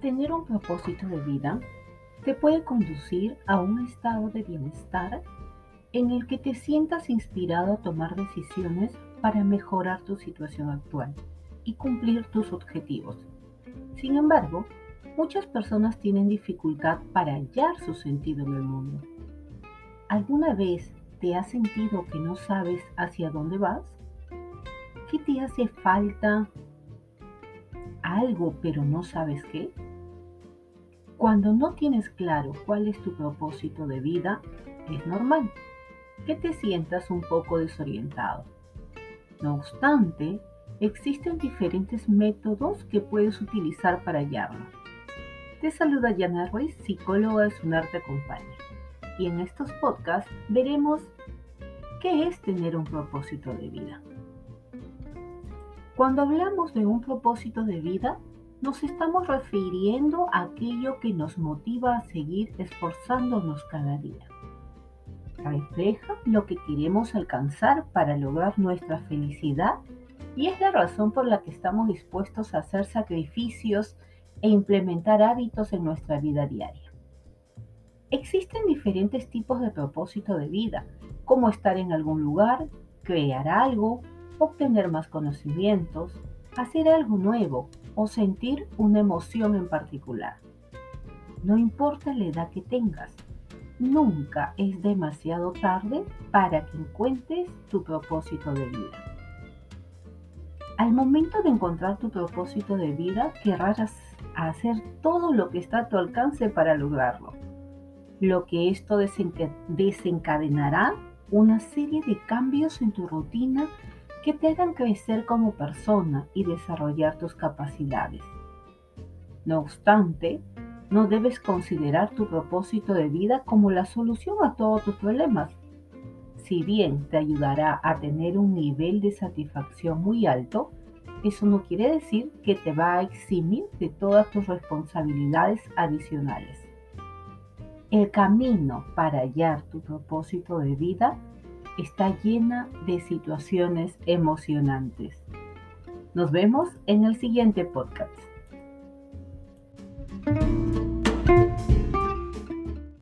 tener un propósito de vida te puede conducir a un estado de bienestar en el que te sientas inspirado a tomar decisiones para mejorar tu situación actual y cumplir tus objetivos. Sin embargo, muchas personas tienen dificultad para hallar su sentido en el mundo. ¿Alguna vez te has sentido que no sabes hacia dónde vas? ¿Qué te hace falta algo pero no sabes qué? Cuando no tienes claro cuál es tu propósito de vida, es normal que te sientas un poco desorientado. No obstante, existen diferentes métodos que puedes utilizar para hallarlo. Te saluda Yana Ruiz, psicóloga de Sunar te acompaña. Y en estos podcasts veremos qué es tener un propósito de vida. Cuando hablamos de un propósito de vida, nos estamos refiriendo a aquello que nos motiva a seguir esforzándonos cada día. Refleja lo que queremos alcanzar para lograr nuestra felicidad y es la razón por la que estamos dispuestos a hacer sacrificios e implementar hábitos en nuestra vida diaria. Existen diferentes tipos de propósito de vida, como estar en algún lugar, crear algo, obtener más conocimientos, hacer algo nuevo o sentir una emoción en particular. No importa la edad que tengas, nunca es demasiado tarde para que encuentres tu propósito de vida. Al momento de encontrar tu propósito de vida, querrás hacer todo lo que está a tu alcance para lograrlo. Lo que esto desencadenará una serie de cambios en tu rutina que te hagan crecer como persona y desarrollar tus capacidades. No obstante, no debes considerar tu propósito de vida como la solución a todos tus problemas. Si bien te ayudará a tener un nivel de satisfacción muy alto, eso no quiere decir que te va a eximir de todas tus responsabilidades adicionales. El camino para hallar tu propósito de vida está llena de situaciones emocionantes. Nos vemos en el siguiente podcast.